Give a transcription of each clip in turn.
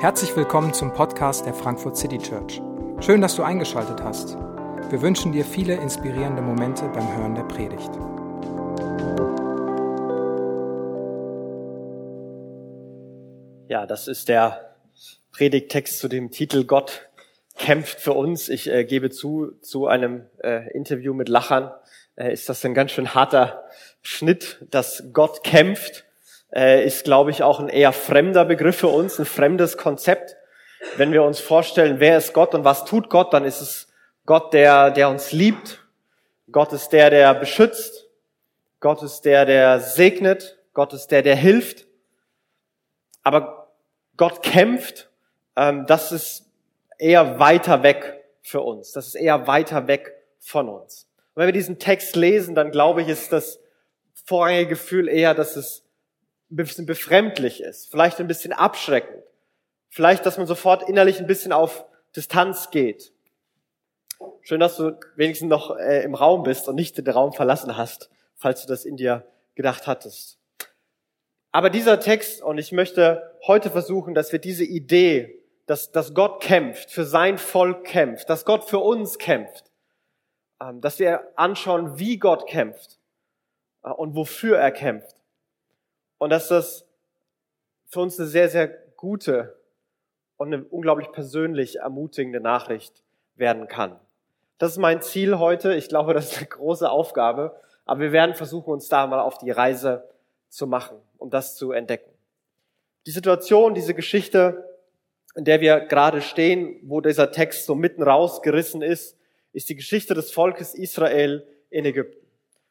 Herzlich willkommen zum Podcast der Frankfurt City Church. Schön, dass du eingeschaltet hast. Wir wünschen dir viele inspirierende Momente beim Hören der Predigt. Ja, das ist der Predigttext zu dem Titel Gott kämpft für uns. Ich äh, gebe zu, zu einem äh, Interview mit Lachern äh, ist das ein ganz schön harter Schnitt, dass Gott kämpft äh, ist, glaube ich, auch ein eher fremder Begriff für uns, ein fremdes Konzept. Wenn wir uns vorstellen, wer ist Gott und was tut Gott, dann ist es Gott, der, der uns liebt. Gott ist der, der beschützt. Gott ist der, der segnet. Gott ist der, der hilft. Aber Gott kämpft, ähm, das ist eher weiter weg für uns. Das ist eher weiter weg von uns. Und wenn wir diesen Text lesen, dann glaube ich, ist das vorrangige Gefühl eher, dass es ein bisschen befremdlich ist, vielleicht ein bisschen abschreckend, vielleicht, dass man sofort innerlich ein bisschen auf Distanz geht. Schön, dass du wenigstens noch äh, im Raum bist und nicht den Raum verlassen hast, falls du das in dir gedacht hattest. Aber dieser Text, und ich möchte heute versuchen, dass wir diese Idee, dass, dass Gott kämpft, für sein Volk kämpft, dass Gott für uns kämpft, ähm, dass wir anschauen, wie Gott kämpft äh, und wofür er kämpft. Und dass das für uns eine sehr, sehr gute und eine unglaublich persönlich ermutigende Nachricht werden kann. Das ist mein Ziel heute. Ich glaube, das ist eine große Aufgabe. Aber wir werden versuchen, uns da mal auf die Reise zu machen, um das zu entdecken. Die Situation, diese Geschichte, in der wir gerade stehen, wo dieser Text so mitten rausgerissen ist, ist die Geschichte des Volkes Israel in Ägypten.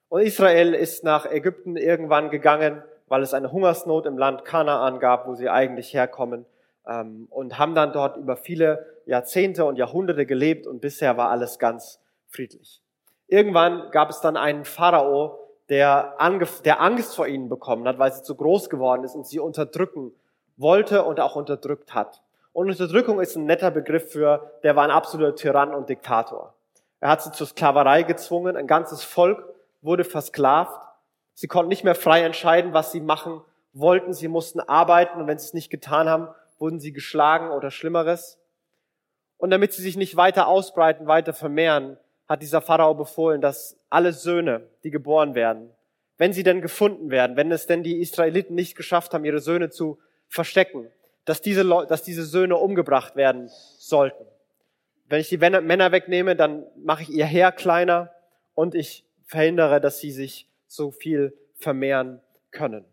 Und Israel ist nach Ägypten irgendwann gegangen, weil es eine Hungersnot im Land Kanaan gab, wo sie eigentlich herkommen, ähm, und haben dann dort über viele Jahrzehnte und Jahrhunderte gelebt und bisher war alles ganz friedlich. Irgendwann gab es dann einen Pharao, der, der Angst vor ihnen bekommen hat, weil sie zu groß geworden ist und sie unterdrücken wollte und auch unterdrückt hat. Und Unterdrückung ist ein netter Begriff für, der war ein absoluter Tyrann und Diktator. Er hat sie zur Sklaverei gezwungen, ein ganzes Volk wurde versklavt Sie konnten nicht mehr frei entscheiden, was sie machen wollten. Sie mussten arbeiten und wenn sie es nicht getan haben, wurden sie geschlagen oder Schlimmeres. Und damit sie sich nicht weiter ausbreiten, weiter vermehren, hat dieser Pharao befohlen, dass alle Söhne, die geboren werden, wenn sie denn gefunden werden, wenn es denn die Israeliten nicht geschafft haben, ihre Söhne zu verstecken, dass diese, dass diese Söhne umgebracht werden sollten. Wenn ich die Männer wegnehme, dann mache ich ihr Heer kleiner und ich verhindere, dass sie sich so viel vermehren können.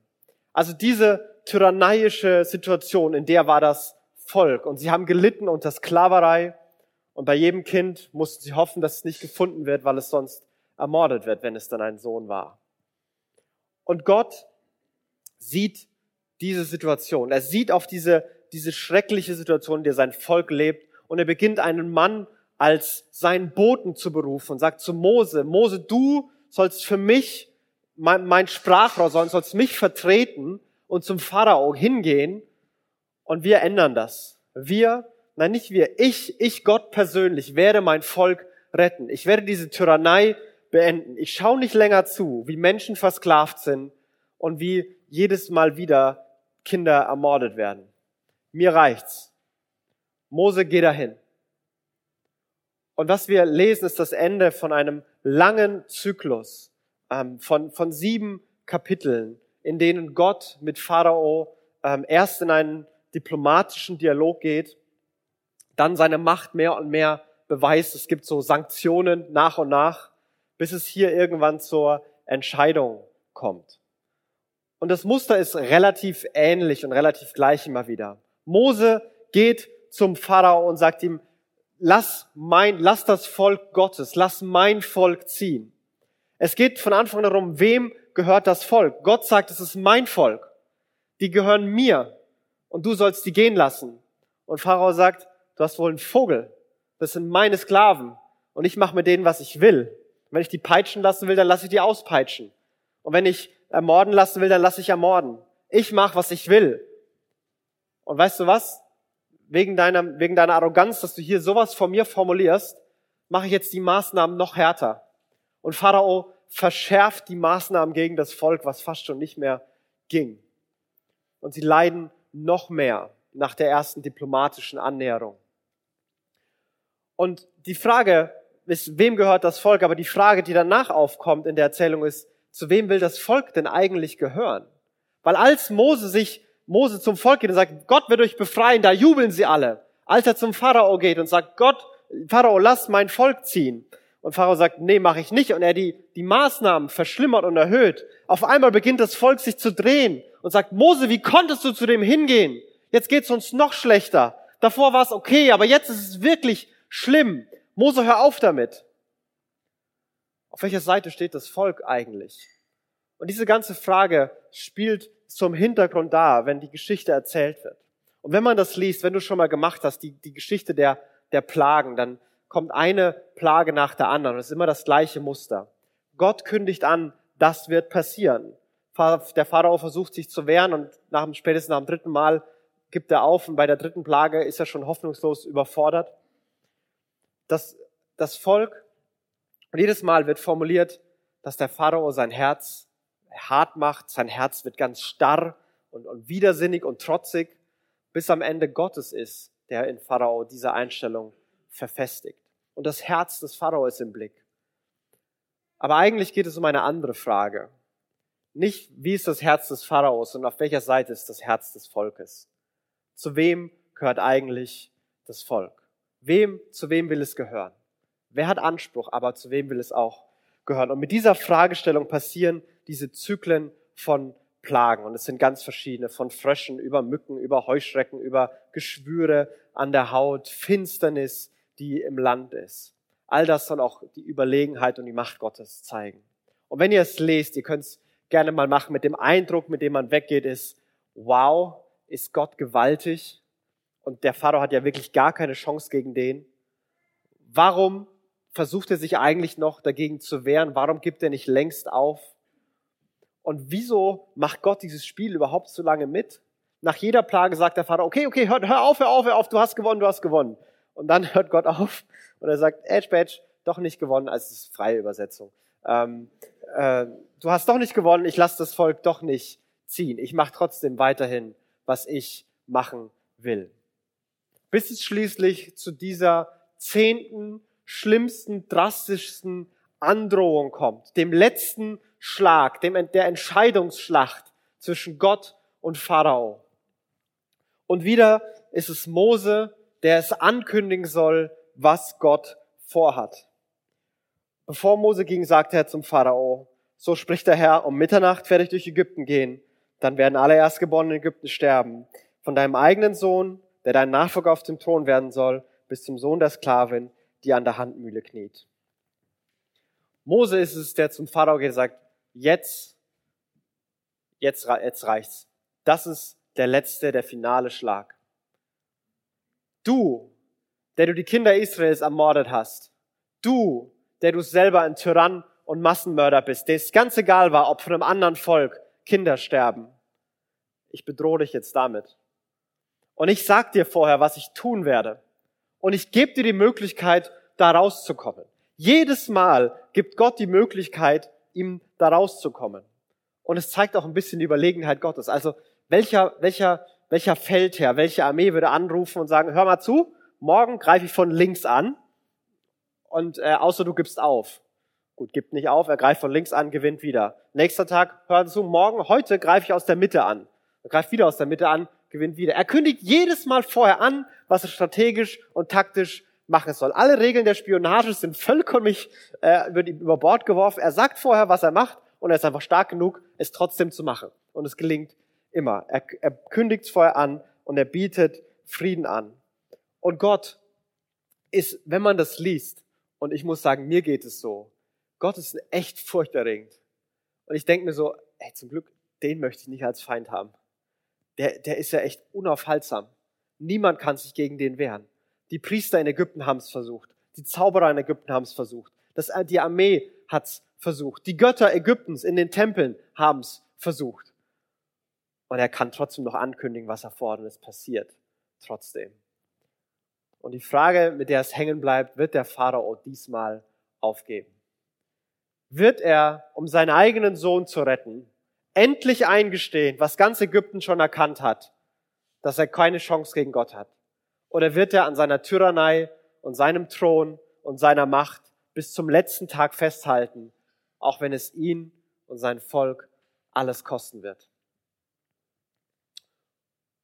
Also diese tyrannische Situation, in der war das Volk und sie haben gelitten unter Sklaverei und bei jedem Kind mussten sie hoffen, dass es nicht gefunden wird, weil es sonst ermordet wird, wenn es dann ein Sohn war. Und Gott sieht diese Situation. Er sieht auf diese, diese schreckliche Situation, in der sein Volk lebt und er beginnt einen Mann als seinen Boten zu berufen und sagt zu Mose, Mose, du sollst für mich mein, mein Sprachrohr soll, soll mich vertreten und zum Pharao hingehen und wir ändern das. Wir, nein nicht wir, ich, ich Gott persönlich werde mein Volk retten. Ich werde diese Tyrannei beenden. Ich schaue nicht länger zu, wie Menschen versklavt sind und wie jedes Mal wieder Kinder ermordet werden. Mir reicht's. Mose, geh dahin. Und was wir lesen, ist das Ende von einem langen Zyklus von, von sieben Kapiteln, in denen Gott mit Pharao ähm, erst in einen diplomatischen Dialog geht, dann seine Macht mehr und mehr beweist. Es gibt so Sanktionen nach und nach, bis es hier irgendwann zur Entscheidung kommt. Und das Muster ist relativ ähnlich und relativ gleich immer wieder. Mose geht zum Pharao und sagt ihm, lass mein, lass das Volk Gottes, lass mein Volk ziehen. Es geht von Anfang darum, wem gehört das Volk. Gott sagt, es ist mein Volk. Die gehören mir. Und du sollst die gehen lassen. Und Pharao sagt, du hast wohl einen Vogel. Das sind meine Sklaven. Und ich mache mit denen, was ich will. wenn ich die peitschen lassen will, dann lasse ich die auspeitschen. Und wenn ich ermorden lassen will, dann lasse ich ermorden. Ich mache, was ich will. Und weißt du was? Wegen deiner, wegen deiner Arroganz, dass du hier sowas von mir formulierst, mache ich jetzt die Maßnahmen noch härter. Und Pharao verschärft die Maßnahmen gegen das Volk, was fast schon nicht mehr ging. und sie leiden noch mehr nach der ersten diplomatischen Annäherung. Und die Frage ist, wem gehört das Volk? Aber die Frage, die danach aufkommt in der Erzählung ist, zu wem will das Volk denn eigentlich gehören? Weil als Mose sich, Mose zum Volk geht und sagt, Gott wird euch befreien, da jubeln sie alle. Als er zum Pharao geht und sagt, Gott, Pharao, lass mein Volk ziehen. Und Pharao sagt, nee, mache ich nicht. Und er die, die Maßnahmen verschlimmert und erhöht. Auf einmal beginnt das Volk sich zu drehen und sagt, Mose, wie konntest du zu dem hingehen? Jetzt geht's uns noch schlechter. Davor war es okay, aber jetzt ist es wirklich schlimm. Mose, hör auf damit. Auf welcher Seite steht das Volk eigentlich? Und diese ganze Frage spielt zum Hintergrund da, wenn die Geschichte erzählt wird. Und wenn man das liest, wenn du schon mal gemacht hast, die, die Geschichte der, der Plagen, dann kommt eine Plage nach der anderen. Das ist immer das gleiche Muster. Gott kündigt an, das wird passieren. Der Pharao versucht sich zu wehren und nach dem, spätestens nach dem dritten Mal gibt er auf und bei der dritten Plage ist er schon hoffnungslos überfordert. Das, das Volk, und jedes Mal wird formuliert, dass der Pharao sein Herz hart macht, sein Herz wird ganz starr und, und widersinnig und trotzig, bis am Ende Gottes ist, der in Pharao diese Einstellung verfestigt. Und das Herz des Pharao ist im Blick. Aber eigentlich geht es um eine andere Frage. Nicht, wie ist das Herz des Pharaos und auf welcher Seite ist das Herz des Volkes? Zu wem gehört eigentlich das Volk? Wem, zu wem will es gehören? Wer hat Anspruch, aber zu wem will es auch gehören? Und mit dieser Fragestellung passieren diese Zyklen von Plagen. Und es sind ganz verschiedene, von Fröschen über Mücken, über Heuschrecken, über Geschwüre an der Haut, Finsternis, die im Land ist. All das soll auch die Überlegenheit und die Macht Gottes zeigen. Und wenn ihr es lest, ihr könnt es gerne mal machen mit dem Eindruck, mit dem man weggeht, ist, wow, ist Gott gewaltig. Und der Pharao hat ja wirklich gar keine Chance gegen den. Warum versucht er sich eigentlich noch dagegen zu wehren? Warum gibt er nicht längst auf? Und wieso macht Gott dieses Spiel überhaupt so lange mit? Nach jeder Plage sagt der Vater, okay, okay, hör, hör auf, hör auf, hör auf, du hast gewonnen, du hast gewonnen. Und dann hört Gott auf und er sagt, Edge Badge, doch nicht gewonnen, als es ist freie Übersetzung. Ähm, äh, du hast doch nicht gewonnen, ich lasse das Volk doch nicht ziehen. Ich mache trotzdem weiterhin, was ich machen will. Bis es schließlich zu dieser zehnten, schlimmsten, drastischsten Androhung kommt, dem letzten Schlag, dem, der Entscheidungsschlacht zwischen Gott und Pharao. Und wieder ist es Mose, der es ankündigen soll, was Gott vorhat. Bevor Mose ging, sagte er zum Pharao, so spricht der Herr, um Mitternacht werde ich durch Ägypten gehen, dann werden alle Erstgeborenen in Ägypten sterben. Von deinem eigenen Sohn, der dein Nachfolger auf dem Thron werden soll, bis zum Sohn der Sklavin, die an der Handmühle kniet. Mose ist es, der zum Pharao geht und sagt, jetzt, jetzt, jetzt reicht's. Das ist der letzte, der finale Schlag. Du, der du die Kinder Israels ermordet hast. Du, der du selber ein Tyrann und Massenmörder bist, der es ganz egal war, ob von einem anderen Volk Kinder sterben. Ich bedrohe dich jetzt damit. Und ich sag dir vorher, was ich tun werde. Und ich gebe dir die Möglichkeit, da rauszukommen. Jedes Mal gibt Gott die Möglichkeit, ihm da rauszukommen. Und es zeigt auch ein bisschen die Überlegenheit Gottes. Also welcher, welcher, welcher Feldherr, welche Armee würde anrufen und sagen, hör mal zu, morgen greife ich von links an und äh, außer du gibst auf. Gut, gibt nicht auf, er greift von links an, gewinnt wieder. Nächster Tag, hör zu, morgen, heute greife ich aus der Mitte an. Er greift wieder aus der Mitte an, gewinnt wieder. Er kündigt jedes Mal vorher an, was er strategisch und taktisch machen soll. Alle Regeln der Spionage sind vollkommen äh, über, über Bord geworfen. Er sagt vorher, was er macht und er ist einfach stark genug, es trotzdem zu machen. Und es gelingt immer. Er, er kündigt es vorher an und er bietet Frieden an. Und Gott ist, wenn man das liest, und ich muss sagen, mir geht es so, Gott ist echt furchterregend. Und ich denke mir so, ey, zum Glück, den möchte ich nicht als Feind haben. Der, der ist ja echt unaufhaltsam. Niemand kann sich gegen den wehren. Die Priester in Ägypten haben es versucht. Die Zauberer in Ägypten haben es versucht. Das, die Armee hat es versucht. Die Götter Ägyptens in den Tempeln haben es versucht. Und er kann trotzdem noch ankündigen, was er fordert. Und es passiert trotzdem. Und die Frage, mit der es hängen bleibt, wird der Pharao diesmal aufgeben? Wird er, um seinen eigenen Sohn zu retten, endlich eingestehen, was ganz Ägypten schon erkannt hat, dass er keine Chance gegen Gott hat? Oder wird er an seiner Tyrannei und seinem Thron und seiner Macht bis zum letzten Tag festhalten, auch wenn es ihn und sein Volk alles kosten wird?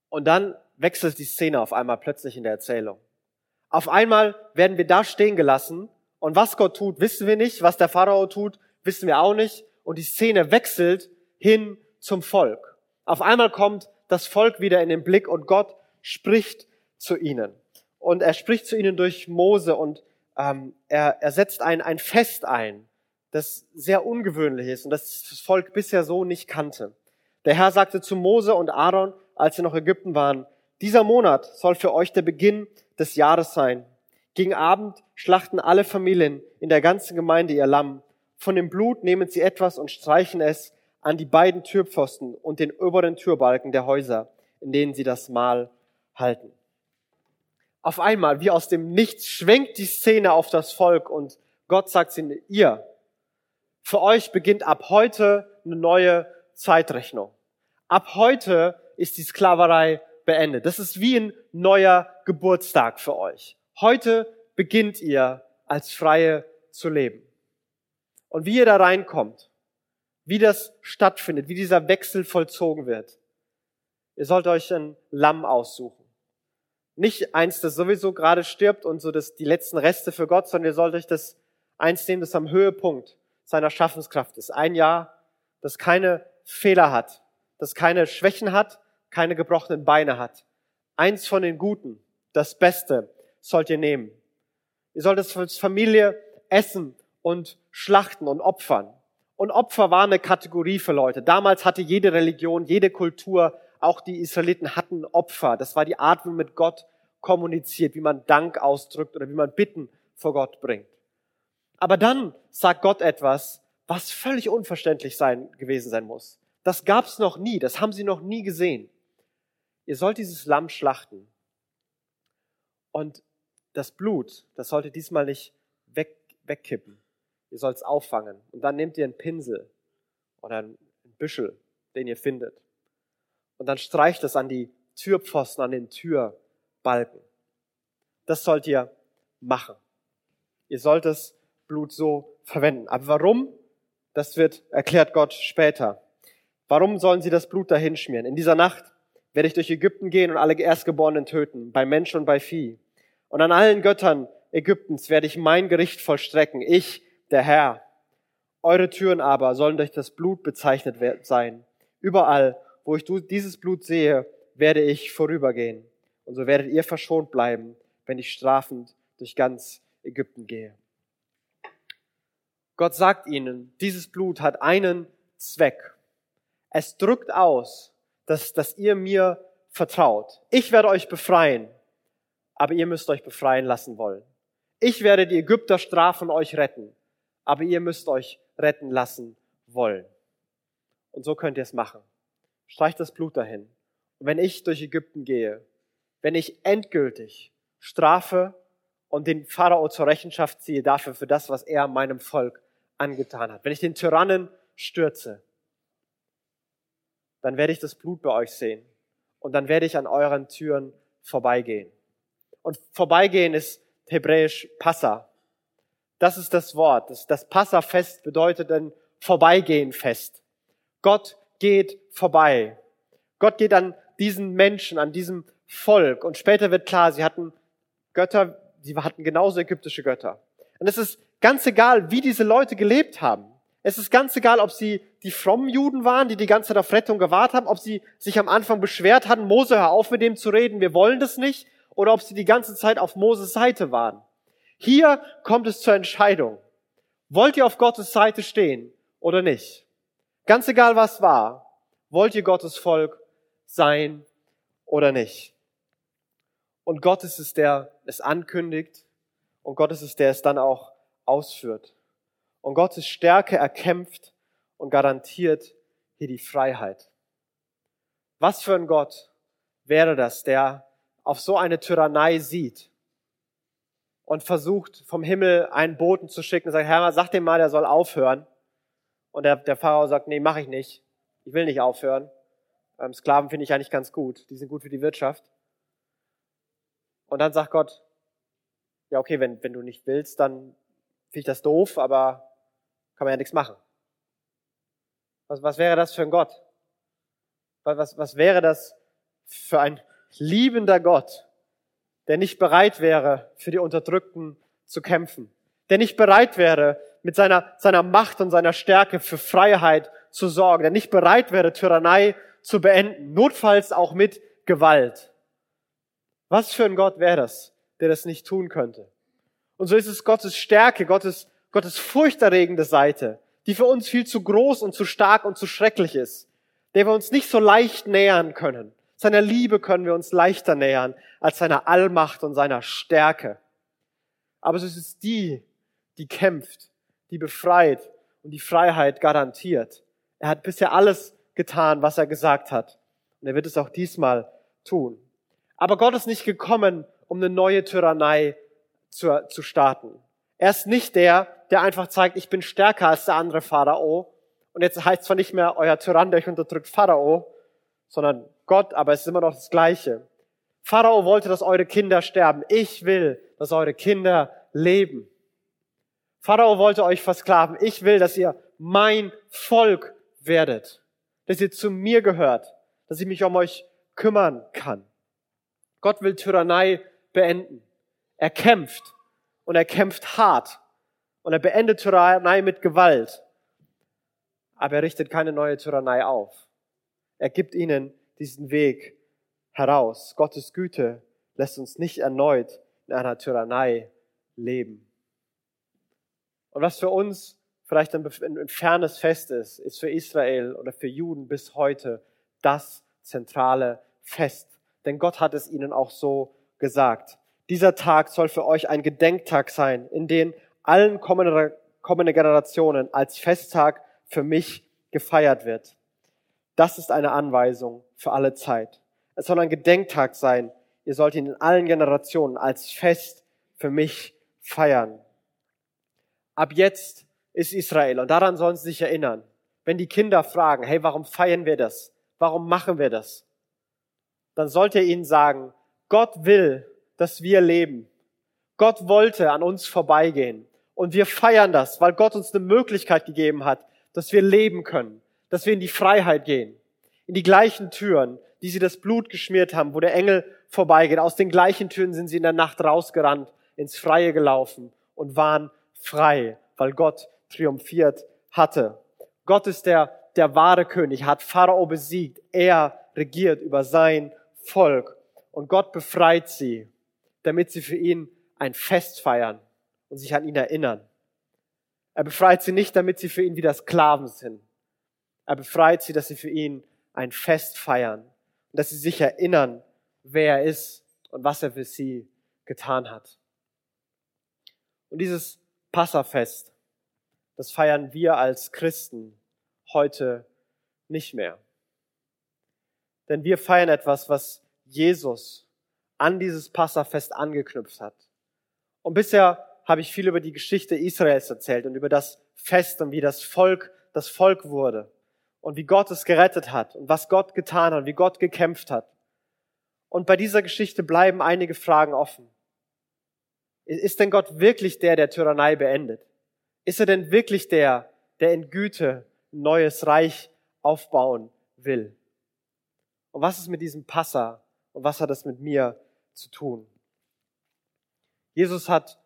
Und dann wechselt die Szene auf einmal plötzlich in der Erzählung. Auf einmal werden wir da stehen gelassen und was Gott tut, wissen wir nicht. Was der Pharao tut, wissen wir auch nicht. Und die Szene wechselt hin zum Volk. Auf einmal kommt das Volk wieder in den Blick und Gott spricht zu ihnen. Und er spricht zu ihnen durch Mose und ähm, er, er setzt ein, ein Fest ein, das sehr ungewöhnlich ist und das das Volk bisher so nicht kannte. Der Herr sagte zu Mose und Aaron, als sie noch Ägypten waren, dieser Monat soll für euch der Beginn des Jahres sein. Gegen Abend schlachten alle Familien in der ganzen Gemeinde ihr Lamm. Von dem Blut nehmen sie etwas und streichen es an die beiden Türpfosten und den oberen Türbalken der Häuser, in denen sie das Mahl halten. Auf einmal, wie aus dem Nichts, schwenkt die Szene auf das Volk und Gott sagt ihnen, ihr, für euch beginnt ab heute eine neue Zeitrechnung. Ab heute ist die Sklaverei beendet. Das ist wie ein neuer Geburtstag für euch. Heute beginnt ihr als Freie zu leben. Und wie ihr da reinkommt, wie das stattfindet, wie dieser Wechsel vollzogen wird. Ihr sollt euch ein Lamm aussuchen. Nicht eins, das sowieso gerade stirbt und so das, die letzten Reste für Gott, sondern ihr sollt euch das eins nehmen, das am Höhepunkt seiner Schaffenskraft ist. Ein Jahr, das keine Fehler hat, das keine Schwächen hat, keine gebrochenen Beine hat. Eins von den Guten, das Beste, sollt ihr nehmen. Ihr sollt es als Familie essen und schlachten und opfern. Und Opfer war eine Kategorie für Leute. Damals hatte jede Religion, jede Kultur, auch die Israeliten hatten Opfer. Das war die Art, wie man mit Gott kommuniziert, wie man Dank ausdrückt oder wie man Bitten vor Gott bringt. Aber dann sagt Gott etwas, was völlig unverständlich sein, gewesen sein muss. Das gab's noch nie, das haben sie noch nie gesehen ihr sollt dieses Lamm schlachten. Und das Blut, das sollte diesmal nicht weg, wegkippen. Ihr sollt es auffangen. Und dann nehmt ihr einen Pinsel oder einen Büschel, den ihr findet. Und dann streicht es an die Türpfosten, an den Türbalken. Das sollt ihr machen. Ihr sollt das Blut so verwenden. Aber warum? Das wird erklärt Gott später. Warum sollen sie das Blut dahin schmieren? In dieser Nacht werde ich durch Ägypten gehen und alle Erstgeborenen töten, bei Mensch und bei Vieh. Und an allen Göttern Ägyptens werde ich mein Gericht vollstrecken, ich, der Herr. Eure Türen aber sollen durch das Blut bezeichnet sein. Überall, wo ich dieses Blut sehe, werde ich vorübergehen. Und so werdet ihr verschont bleiben, wenn ich strafend durch ganz Ägypten gehe. Gott sagt ihnen, dieses Blut hat einen Zweck. Es drückt aus, dass, dass ihr mir vertraut. Ich werde euch befreien, aber ihr müsst euch befreien lassen wollen. Ich werde die Ägypter strafen, euch retten, aber ihr müsst euch retten lassen wollen. Und so könnt ihr es machen. Streicht das Blut dahin. Und wenn ich durch Ägypten gehe, wenn ich endgültig strafe und den Pharao zur Rechenschaft ziehe dafür, für das, was er meinem Volk angetan hat, wenn ich den Tyrannen stürze, dann werde ich das Blut bei euch sehen. Und dann werde ich an euren Türen vorbeigehen. Und vorbeigehen ist hebräisch Passa. Das ist das Wort. Das, das Passafest bedeutet ein Vorbeigehen-Fest. Gott geht vorbei. Gott geht an diesen Menschen, an diesem Volk. Und später wird klar, sie hatten Götter, sie hatten genauso ägyptische Götter. Und es ist ganz egal, wie diese Leute gelebt haben. Es ist ganz egal, ob sie die frommen Juden waren, die die ganze Zeit auf Rettung gewartet haben, ob sie sich am Anfang beschwert hatten, Mose, hör auf mit dem zu reden, wir wollen das nicht, oder ob sie die ganze Zeit auf Moses Seite waren. Hier kommt es zur Entscheidung. Wollt ihr auf Gottes Seite stehen oder nicht? Ganz egal, was war. Wollt ihr Gottes Volk sein oder nicht? Und Gott ist es, der es ankündigt und Gott ist es, der es dann auch ausführt. Und Gottes Stärke erkämpft und garantiert hier die Freiheit. Was für ein Gott wäre das, der auf so eine Tyrannei sieht und versucht, vom Himmel einen Boten zu schicken und sagt, Herr, sag dem mal, der soll aufhören. Und der, der Pharao sagt, nee, mach ich nicht. Ich will nicht aufhören. Ähm, Sklaven finde ich eigentlich ganz gut. Die sind gut für die Wirtschaft. Und dann sagt Gott, ja, okay, wenn, wenn du nicht willst, dann finde ich das doof, aber kann man ja nichts machen. Was, was wäre das für ein Gott? Was, was, wäre das für ein liebender Gott, der nicht bereit wäre, für die Unterdrückten zu kämpfen, der nicht bereit wäre, mit seiner, seiner Macht und seiner Stärke für Freiheit zu sorgen, der nicht bereit wäre, Tyrannei zu beenden, notfalls auch mit Gewalt. Was für ein Gott wäre das, der das nicht tun könnte? Und so ist es Gottes Stärke, Gottes, Gottes furchterregende Seite, die für uns viel zu groß und zu stark und zu schrecklich ist, der wir uns nicht so leicht nähern können. Seiner Liebe können wir uns leichter nähern als seiner Allmacht und seiner Stärke. Aber es ist die, die kämpft, die befreit und die Freiheit garantiert. Er hat bisher alles getan, was er gesagt hat. Und er wird es auch diesmal tun. Aber Gott ist nicht gekommen, um eine neue Tyrannei zu, zu starten. Er ist nicht der, der einfach zeigt, ich bin stärker als der andere Pharao. Und jetzt heißt zwar nicht mehr euer Tyrann, der euch unterdrückt, Pharao, sondern Gott, aber es ist immer noch das Gleiche. Pharao wollte, dass eure Kinder sterben. Ich will, dass eure Kinder leben. Pharao wollte euch versklaven. Ich will, dass ihr mein Volk werdet. Dass ihr zu mir gehört. Dass ich mich um euch kümmern kann. Gott will Tyrannei beenden. Er kämpft. Und er kämpft hart. Und er beendet Tyrannei mit Gewalt. Aber er richtet keine neue Tyrannei auf. Er gibt ihnen diesen Weg heraus. Gottes Güte lässt uns nicht erneut in einer Tyrannei leben. Und was für uns vielleicht ein, fernes Fest ist, ist für Israel oder für Juden bis heute das zentrale Fest. Denn Gott hat es ihnen auch so gesagt. Dieser Tag soll für euch ein Gedenktag sein, in den allen kommenden kommende Generationen als Festtag für mich gefeiert wird. Das ist eine Anweisung für alle Zeit. Es soll ein Gedenktag sein. Ihr sollt ihn in allen Generationen als Fest für mich feiern. Ab jetzt ist Israel und daran sollen sie sich erinnern. Wenn die Kinder fragen, hey, warum feiern wir das? Warum machen wir das? Dann sollt ihr ihnen sagen, Gott will, dass wir leben. Gott wollte an uns vorbeigehen. Und wir feiern das, weil Gott uns eine Möglichkeit gegeben hat, dass wir leben können, dass wir in die Freiheit gehen, in die gleichen Türen, die sie das Blut geschmiert haben, wo der Engel vorbeigeht. Aus den gleichen Türen sind sie in der Nacht rausgerannt, ins Freie gelaufen und waren frei, weil Gott triumphiert hatte. Gott ist der, der wahre König, hat Pharao besiegt. Er regiert über sein Volk. Und Gott befreit sie, damit sie für ihn ein Fest feiern und sich an ihn erinnern. Er befreit sie nicht, damit sie für ihn wieder Sklaven sind. Er befreit sie, dass sie für ihn ein Fest feiern und dass sie sich erinnern, wer er ist und was er für sie getan hat. Und dieses Passafest, das feiern wir als Christen heute nicht mehr. Denn wir feiern etwas, was Jesus an dieses Passafest angeknüpft hat. Und bisher habe ich viel über die Geschichte Israels erzählt und über das Fest und wie das Volk das Volk wurde und wie Gott es gerettet hat und was Gott getan hat, wie Gott gekämpft hat. Und bei dieser Geschichte bleiben einige Fragen offen. Ist denn Gott wirklich der, der Tyrannei beendet? Ist er denn wirklich der, der in Güte ein neues Reich aufbauen will? Und was ist mit diesem Passa und was hat das mit mir zu tun? Jesus hat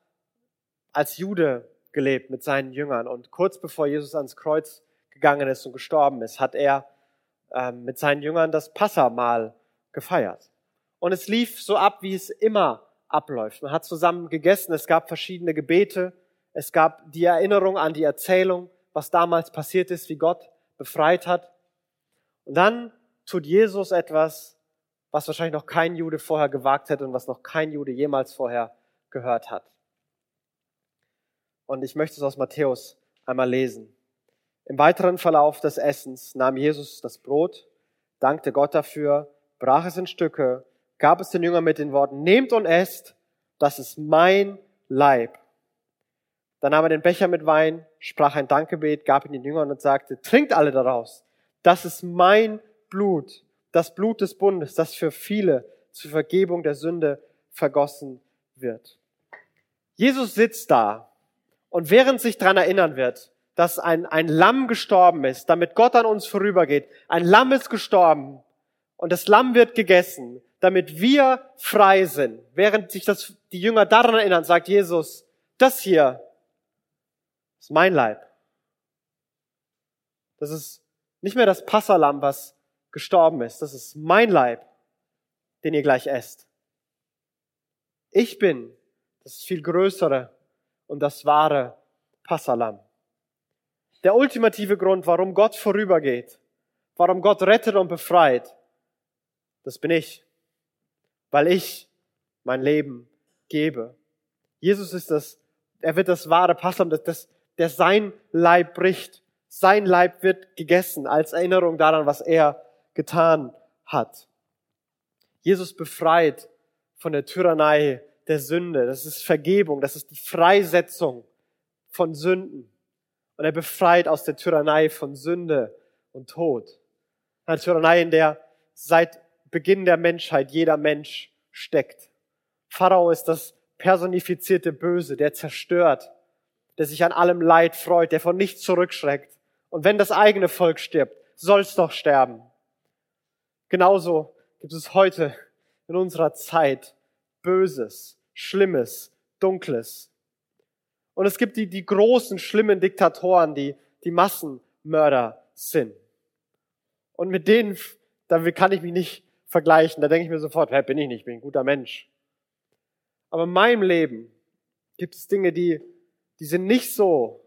als Jude gelebt mit seinen Jüngern und kurz bevor Jesus ans Kreuz gegangen ist und gestorben ist, hat er ähm, mit seinen Jüngern das Passamahl gefeiert. Und es lief so ab, wie es immer abläuft. Man hat zusammen gegessen, es gab verschiedene Gebete, es gab die Erinnerung an die Erzählung, was damals passiert ist, wie Gott befreit hat. Und dann tut Jesus etwas, was wahrscheinlich noch kein Jude vorher gewagt hätte und was noch kein Jude jemals vorher gehört hat. Und ich möchte es aus Matthäus einmal lesen. Im weiteren Verlauf des Essens nahm Jesus das Brot, dankte Gott dafür, brach es in Stücke gab es den Jüngern mit den Worten, nehmt und esst, das ist mein Leib. Dann nahm er den Becher mit Wein, sprach ein Dankgebet, gab ihn den Jüngern und sagte, trinkt alle daraus. das ist mein Blut, das Blut des Bundes, das für viele zur Vergebung der Sünde vergossen wird. Jesus sitzt da und während sich daran erinnern wird, dass ein, ein Lamm gestorben ist, damit Gott an uns vorübergeht, ein Lamm ist gestorben und das Lamm wird gegessen, damit wir frei sind. Während sich das, die Jünger daran erinnern, sagt Jesus, das hier ist mein Leib. Das ist nicht mehr das Passalam, was gestorben ist. Das ist mein Leib, den ihr gleich esst. Ich bin das viel größere und das wahre Passalam. Der ultimative Grund, warum Gott vorübergeht, warum Gott rettet und befreit, das bin ich, weil ich mein Leben gebe. Jesus ist das, er wird das wahre Passalam, das, das, der sein Leib bricht. Sein Leib wird gegessen als Erinnerung daran, was er getan hat. Jesus befreit von der Tyrannei der Sünde. Das ist Vergebung. Das ist die Freisetzung von Sünden. Und er befreit aus der Tyrannei von Sünde und Tod. Eine Tyrannei, in der seit Beginn der Menschheit jeder Mensch steckt. Pharao ist das personifizierte Böse, der zerstört, der sich an allem Leid freut, der von nichts zurückschreckt. Und wenn das eigene Volk stirbt, soll's doch sterben. Genauso gibt es heute in unserer Zeit Böses, Schlimmes, Dunkles. Und es gibt die, die großen, schlimmen Diktatoren, die, die Massenmörder sind. Und mit denen, damit kann ich mich nicht vergleichen. Da denke ich mir sofort, hey, bin ich nicht, bin ein guter Mensch. Aber in meinem Leben gibt es Dinge, die, die sind nicht so,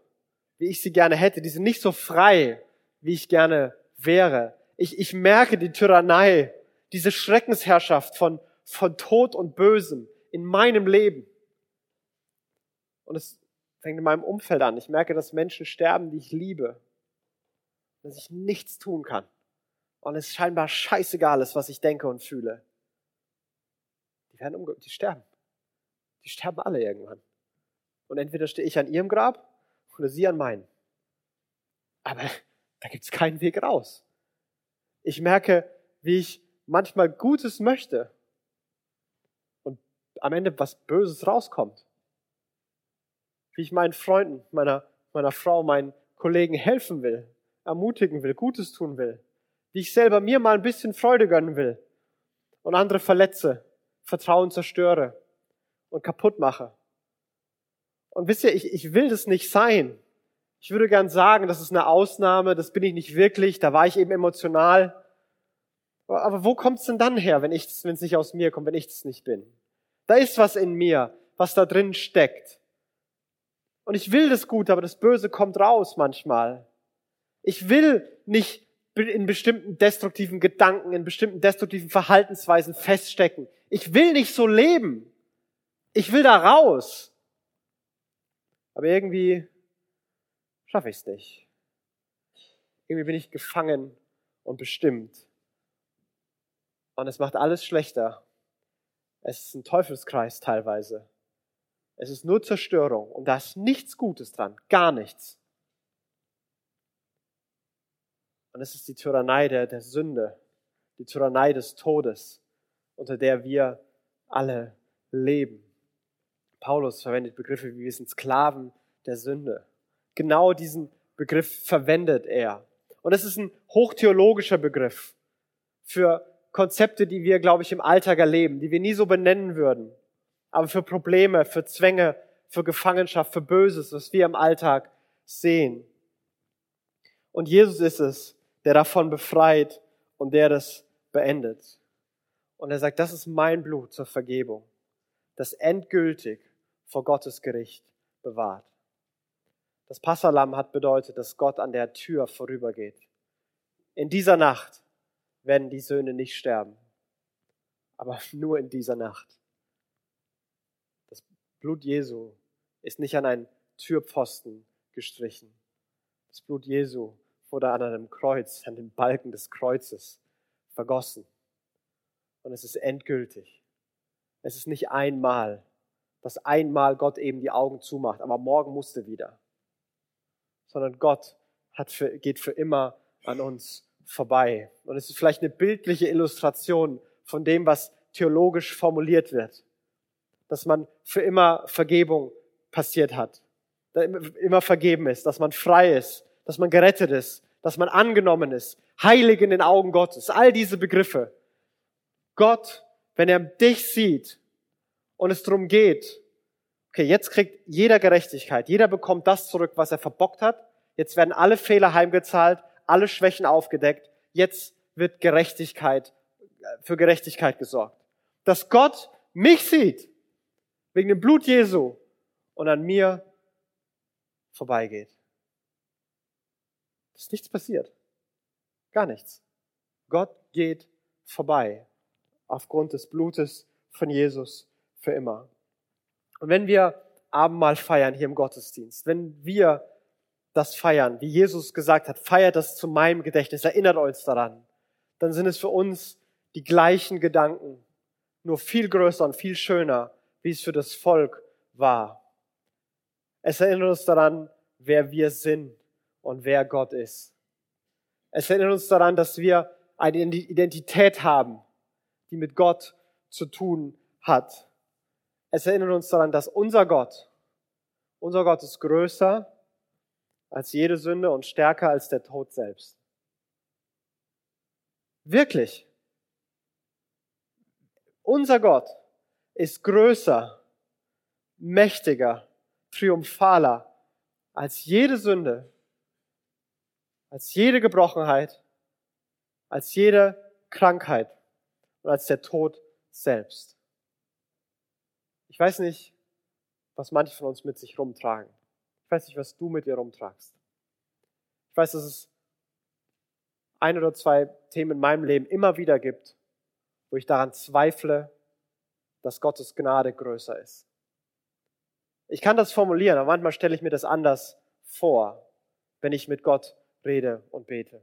wie ich sie gerne hätte. Die sind nicht so frei, wie ich gerne wäre. Ich, ich merke die Tyrannei, diese Schreckensherrschaft von, von Tod und Bösem in meinem Leben. Und es fängt in meinem Umfeld an. Ich merke, dass Menschen sterben, die ich liebe. Dass ich nichts tun kann. Und es scheinbar scheißegal ist, was ich denke und fühle. Die werden umge die sterben. Die sterben alle irgendwann. Und entweder stehe ich an ihrem Grab oder sie an meinen. Aber da gibt es keinen Weg raus. Ich merke, wie ich manchmal Gutes möchte am Ende was Böses rauskommt. Wie ich meinen Freunden, meiner, meiner Frau, meinen Kollegen helfen will, ermutigen will, Gutes tun will. Wie ich selber mir mal ein bisschen Freude gönnen will und andere verletze, Vertrauen zerstöre und kaputt mache. Und wisst ihr, ich, ich will das nicht sein. Ich würde gern sagen, das ist eine Ausnahme, das bin ich nicht wirklich, da war ich eben emotional. Aber wo kommt's denn dann her, wenn es nicht aus mir kommt, wenn ich es nicht bin? Da ist was in mir, was da drin steckt. Und ich will das Gute, aber das Böse kommt raus manchmal. Ich will nicht in bestimmten destruktiven Gedanken, in bestimmten destruktiven Verhaltensweisen feststecken. Ich will nicht so leben. Ich will da raus. Aber irgendwie schaffe ich es nicht. Irgendwie bin ich gefangen und bestimmt. Und es macht alles schlechter. Es ist ein Teufelskreis teilweise. Es ist nur Zerstörung und da ist nichts Gutes dran, gar nichts. Und es ist die Tyrannei der, der Sünde, die Tyrannei des Todes, unter der wir alle leben. Paulus verwendet Begriffe wie wir sind Sklaven der Sünde. Genau diesen Begriff verwendet er. Und es ist ein hochtheologischer Begriff für Konzepte, die wir, glaube ich, im Alltag erleben, die wir nie so benennen würden. Aber für Probleme, für Zwänge, für Gefangenschaft, für Böses, was wir im Alltag sehen. Und Jesus ist es, der davon befreit und der das beendet. Und er sagt, das ist mein Blut zur Vergebung, das endgültig vor Gottes Gericht bewahrt. Das Passalam hat bedeutet, dass Gott an der Tür vorübergeht. In dieser Nacht werden die Söhne nicht sterben. Aber nur in dieser Nacht. Das Blut Jesu ist nicht an einen Türpfosten gestrichen. Das Blut Jesu wurde an einem Kreuz, an den Balken des Kreuzes vergossen. Und es ist endgültig. Es ist nicht einmal, dass einmal Gott eben die Augen zumacht, aber morgen musste wieder. Sondern Gott hat für, geht für immer an uns vorbei. Und es ist vielleicht eine bildliche Illustration von dem, was theologisch formuliert wird. Dass man für immer Vergebung passiert hat, immer vergeben ist, dass man frei ist, dass man gerettet ist, dass man angenommen ist, heilig in den Augen Gottes. All diese Begriffe. Gott, wenn er dich sieht und es darum geht, okay, jetzt kriegt jeder Gerechtigkeit, jeder bekommt das zurück, was er verbockt hat, jetzt werden alle Fehler heimgezahlt, alle Schwächen aufgedeckt, jetzt wird Gerechtigkeit, für Gerechtigkeit gesorgt. Dass Gott mich sieht, wegen dem Blut Jesu, und an mir vorbeigeht. Ist nichts passiert. Gar nichts. Gott geht vorbei aufgrund des Blutes von Jesus für immer. Und wenn wir Abendmahl feiern hier im Gottesdienst, wenn wir das feiern, wie Jesus gesagt hat, feiert das zu meinem Gedächtnis, erinnert euch daran, dann sind es für uns die gleichen Gedanken, nur viel größer und viel schöner, wie es für das Volk war. Es erinnert uns daran, wer wir sind und wer Gott ist. Es erinnert uns daran, dass wir eine Identität haben, die mit Gott zu tun hat. Es erinnert uns daran, dass unser Gott, unser Gott ist größer als jede Sünde und stärker als der Tod selbst. Wirklich. Unser Gott ist größer, mächtiger, triumphaler als jede Sünde, als jede Gebrochenheit, als jede Krankheit und als der Tod selbst. Ich weiß nicht, was manche von uns mit sich rumtragen. Ich weiß nicht, was du mit dir rumtragst. Ich weiß, dass es ein oder zwei Themen in meinem Leben immer wieder gibt, wo ich daran zweifle, dass Gottes Gnade größer ist. Ich kann das formulieren, aber manchmal stelle ich mir das anders vor, wenn ich mit Gott rede und bete.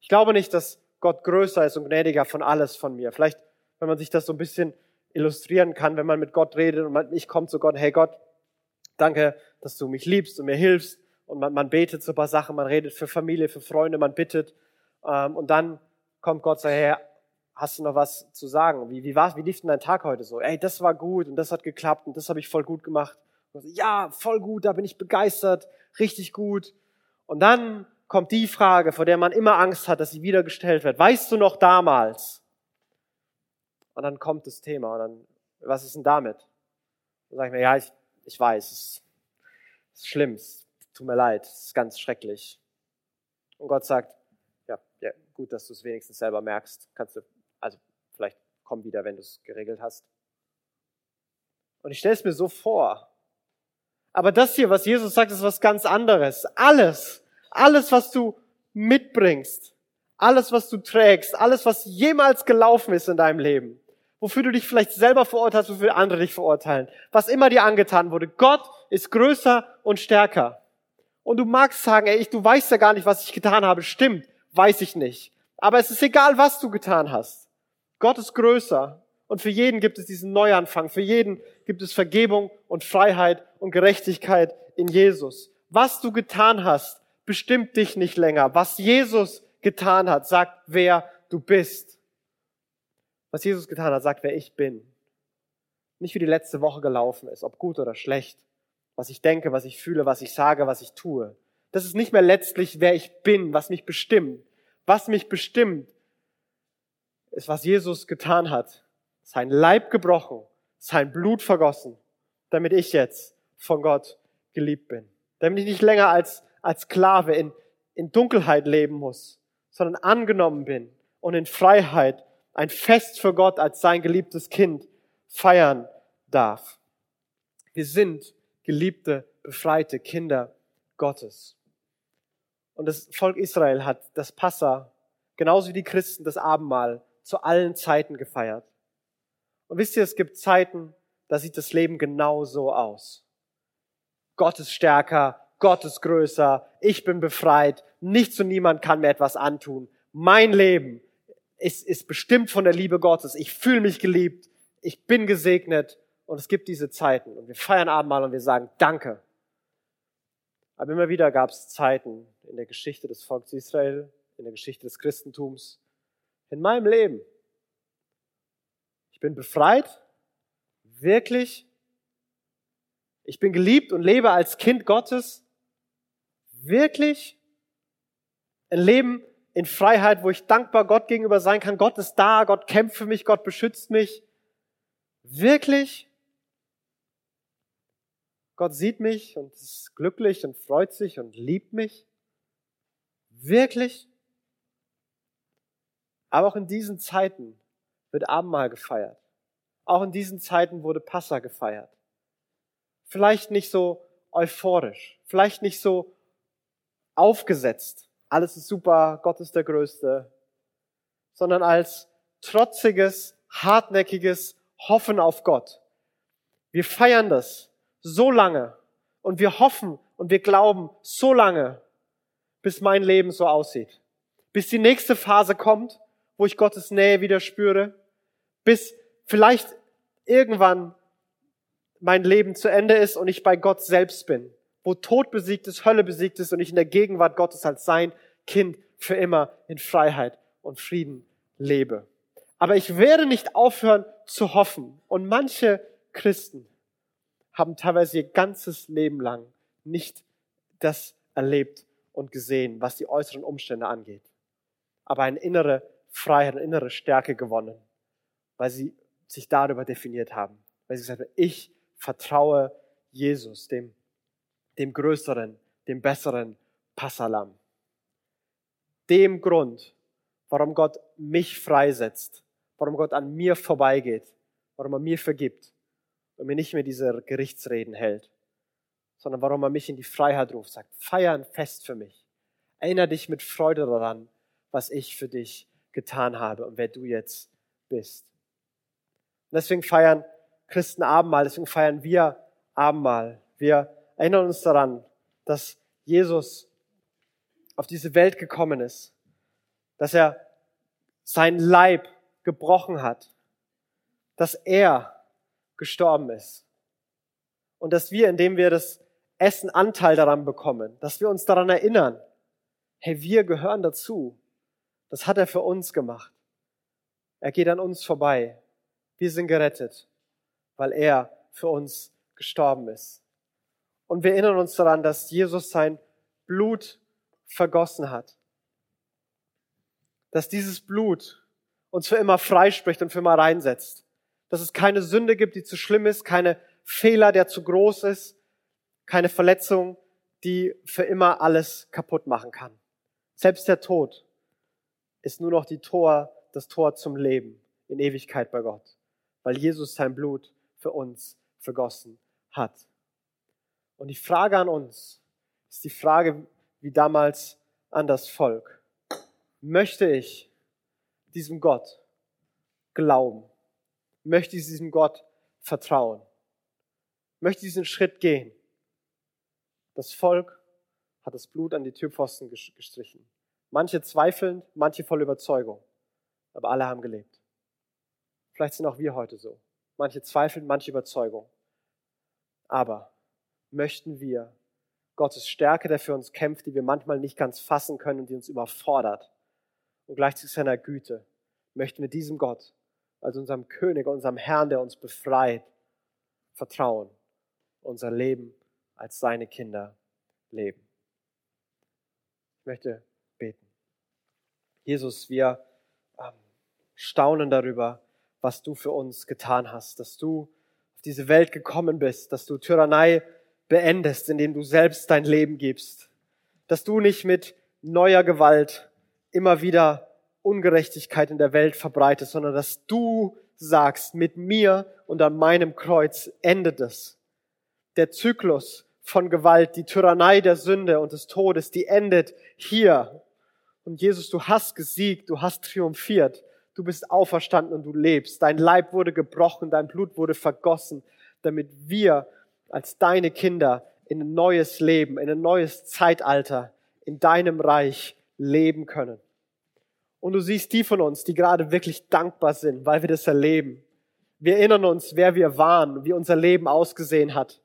Ich glaube nicht, dass Gott größer ist und gnädiger von alles von mir. Vielleicht, wenn man sich das so ein bisschen illustrieren kann, wenn man mit Gott redet und ich komme zu Gott, hey Gott, Danke, dass du mich liebst und mir hilfst. Und man, man betet so paar Sachen, man redet für Familie, für Freunde, man bittet. Ähm, und dann kommt Gott so her, hast du noch was zu sagen? Wie, wie, war, wie lief denn dein Tag heute so? Ey, das war gut und das hat geklappt und das habe ich voll gut gemacht. So, ja, voll gut, da bin ich begeistert, richtig gut. Und dann kommt die Frage, vor der man immer Angst hat, dass sie wieder gestellt wird. Weißt du noch damals? Und dann kommt das Thema und dann, was ist denn damit? Dann sage ich mir, ja, ich ich weiß, es ist schlimm, es tut mir leid, es ist ganz schrecklich. Und Gott sagt, ja, ja gut, dass du es wenigstens selber merkst. Kannst du, also vielleicht komm wieder, wenn du es geregelt hast. Und ich stelle es mir so vor. Aber das hier, was Jesus sagt, ist was ganz anderes. Alles, alles, was du mitbringst, alles, was du trägst, alles, was jemals gelaufen ist in deinem Leben, wofür du dich vielleicht selber verurteilst, wofür andere dich verurteilen. Was immer dir angetan wurde. Gott ist größer und stärker. Und du magst sagen, ey, ich, du weißt ja gar nicht, was ich getan habe. Stimmt, weiß ich nicht. Aber es ist egal, was du getan hast. Gott ist größer. Und für jeden gibt es diesen Neuanfang. Für jeden gibt es Vergebung und Freiheit und Gerechtigkeit in Jesus. Was du getan hast, bestimmt dich nicht länger. Was Jesus getan hat, sagt, wer du bist was Jesus getan hat, sagt, wer ich bin. Nicht wie die letzte Woche gelaufen ist, ob gut oder schlecht, was ich denke, was ich fühle, was ich sage, was ich tue. Das ist nicht mehr letztlich, wer ich bin, was mich bestimmt. Was mich bestimmt, ist, was Jesus getan hat. Sein Leib gebrochen, sein Blut vergossen, damit ich jetzt von Gott geliebt bin. Damit ich nicht länger als, als Sklave in, in Dunkelheit leben muss, sondern angenommen bin und in Freiheit ein Fest für Gott als sein geliebtes Kind feiern darf. Wir sind geliebte, befreite Kinder Gottes. Und das Volk Israel hat das Passa, genauso wie die Christen das Abendmahl, zu allen Zeiten gefeiert. Und wisst ihr, es gibt Zeiten, da sieht das Leben genau so aus. Gott ist stärker, Gott ist größer, ich bin befreit, nichts und niemand kann mir etwas antun. Mein Leben ist, ist bestimmt von der Liebe Gottes. Ich fühle mich geliebt, ich bin gesegnet und es gibt diese Zeiten und wir feiern Abendmahl und wir sagen Danke. Aber immer wieder gab es Zeiten in der Geschichte des Volkes Israel, in der Geschichte des Christentums. In meinem Leben. Ich bin befreit. Wirklich. Ich bin geliebt und lebe als Kind Gottes. Wirklich. Ein Leben in Freiheit, wo ich dankbar Gott gegenüber sein kann. Gott ist da, Gott kämpft für mich, Gott beschützt mich. Wirklich? Gott sieht mich und ist glücklich und freut sich und liebt mich? Wirklich? Aber auch in diesen Zeiten wird Abendmahl gefeiert. Auch in diesen Zeiten wurde Passa gefeiert. Vielleicht nicht so euphorisch, vielleicht nicht so aufgesetzt. Alles ist super, Gott ist der Größte, sondern als trotziges, hartnäckiges Hoffen auf Gott. Wir feiern das so lange und wir hoffen und wir glauben so lange, bis mein Leben so aussieht. Bis die nächste Phase kommt, wo ich Gottes Nähe wieder spüre. Bis vielleicht irgendwann mein Leben zu Ende ist und ich bei Gott selbst bin. Wo Tod besiegt ist, Hölle besiegt ist und ich in der Gegenwart Gottes als sein Kind für immer in Freiheit und Frieden lebe. Aber ich werde nicht aufhören zu hoffen. Und manche Christen haben teilweise ihr ganzes Leben lang nicht das erlebt und gesehen, was die äußeren Umstände angeht. Aber eine innere Freiheit, eine innere Stärke gewonnen, weil sie sich darüber definiert haben. Weil sie gesagt haben, ich vertraue Jesus, dem, dem größeren, dem besseren Passalam. Dem Grund, warum Gott mich freisetzt, warum Gott an mir vorbeigeht, warum er mir vergibt und mir nicht mehr diese Gerichtsreden hält, sondern warum er mich in die Freiheit ruft, sagt, feier ein Fest für mich. Erinnere dich mit Freude daran, was ich für dich getan habe und wer du jetzt bist. Und deswegen feiern Christen Abendmahl, deswegen feiern wir Abendmahl. Wir erinnern uns daran, dass Jesus auf diese Welt gekommen ist, dass er sein Leib gebrochen hat, dass er gestorben ist und dass wir, indem wir das Essen Anteil daran bekommen, dass wir uns daran erinnern, hey, wir gehören dazu. Das hat er für uns gemacht. Er geht an uns vorbei. Wir sind gerettet, weil er für uns gestorben ist. Und wir erinnern uns daran, dass Jesus sein Blut vergossen hat. Dass dieses Blut uns für immer freispricht und für immer reinsetzt. Dass es keine Sünde gibt, die zu schlimm ist, keine Fehler, der zu groß ist, keine Verletzung, die für immer alles kaputt machen kann. Selbst der Tod ist nur noch die Tor, das Tor zum Leben in Ewigkeit bei Gott, weil Jesus sein Blut für uns vergossen hat. Und die Frage an uns ist die Frage wie damals an das Volk. Möchte ich diesem Gott glauben? Möchte ich diesem Gott vertrauen? Möchte diesen Schritt gehen? Das Volk hat das Blut an die Türpfosten gestrichen. Manche zweifelnd, manche voll Überzeugung. Aber alle haben gelebt. Vielleicht sind auch wir heute so. Manche zweifeln, manche Überzeugung. Aber möchten wir Gottes Stärke, der für uns kämpft, die wir manchmal nicht ganz fassen können und die uns überfordert, und gleichzeitig seiner Güte möchten wir diesem Gott, also unserem König, unserem Herrn, der uns befreit, vertrauen, unser Leben als seine Kinder leben. Ich möchte beten. Jesus, wir ähm, staunen darüber, was du für uns getan hast, dass du auf diese Welt gekommen bist, dass du Tyrannei beendest, indem du selbst dein Leben gibst, dass du nicht mit neuer Gewalt immer wieder Ungerechtigkeit in der Welt verbreitest, sondern dass du sagst, mit mir und an meinem Kreuz endet es. Der Zyklus von Gewalt, die Tyrannei der Sünde und des Todes, die endet hier. Und Jesus, du hast gesiegt, du hast triumphiert, du bist auferstanden und du lebst. Dein Leib wurde gebrochen, dein Blut wurde vergossen, damit wir als deine Kinder in ein neues Leben, in ein neues Zeitalter, in deinem Reich leben können. Und du siehst die von uns, die gerade wirklich dankbar sind, weil wir das erleben. Wir erinnern uns, wer wir waren, wie unser Leben ausgesehen hat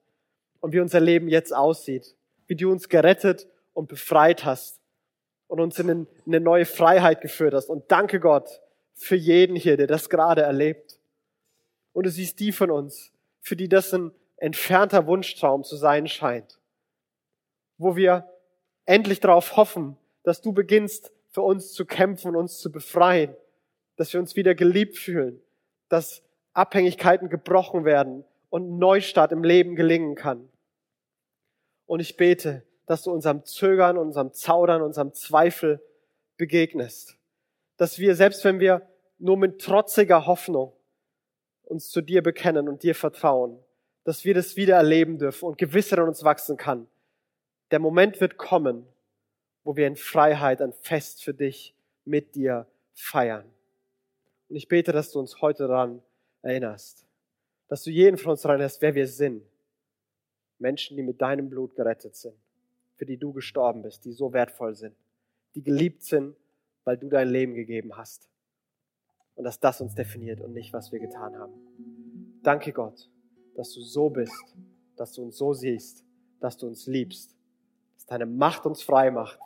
und wie unser Leben jetzt aussieht, wie du uns gerettet und befreit hast und uns in eine neue Freiheit geführt hast. Und danke Gott für jeden hier, der das gerade erlebt. Und du siehst die von uns, für die das ein entfernter Wunschtraum zu sein scheint, wo wir endlich darauf hoffen, dass du beginnst, für uns zu kämpfen und uns zu befreien, dass wir uns wieder geliebt fühlen, dass Abhängigkeiten gebrochen werden und Neustart im Leben gelingen kann. Und ich bete, dass du unserem Zögern, unserem Zaudern, unserem Zweifel begegnest. Dass wir, selbst wenn wir nur mit trotziger Hoffnung uns zu dir bekennen und dir vertrauen, dass wir das wieder erleben dürfen und Gewissheit in uns wachsen kann. Der Moment wird kommen, wo wir in Freiheit ein Fest für dich mit dir feiern. Und ich bete, dass du uns heute daran erinnerst, dass du jeden von uns daran erinnerst, wer wir sind. Menschen, die mit deinem Blut gerettet sind für die du gestorben bist, die so wertvoll sind, die geliebt sind, weil du dein Leben gegeben hast. Und dass das uns definiert und nicht, was wir getan haben. Danke Gott, dass du so bist, dass du uns so siehst, dass du uns liebst, dass deine Macht uns frei macht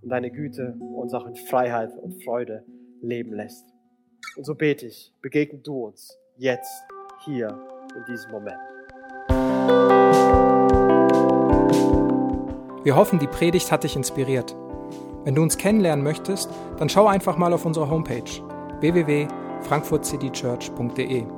und deine Güte uns auch in Freiheit und Freude leben lässt. Und so bete ich, begegne du uns jetzt, hier, in diesem Moment. Wir hoffen, die Predigt hat dich inspiriert. Wenn du uns kennenlernen möchtest, dann schau einfach mal auf unsere Homepage www.frankfurtcitychurch.de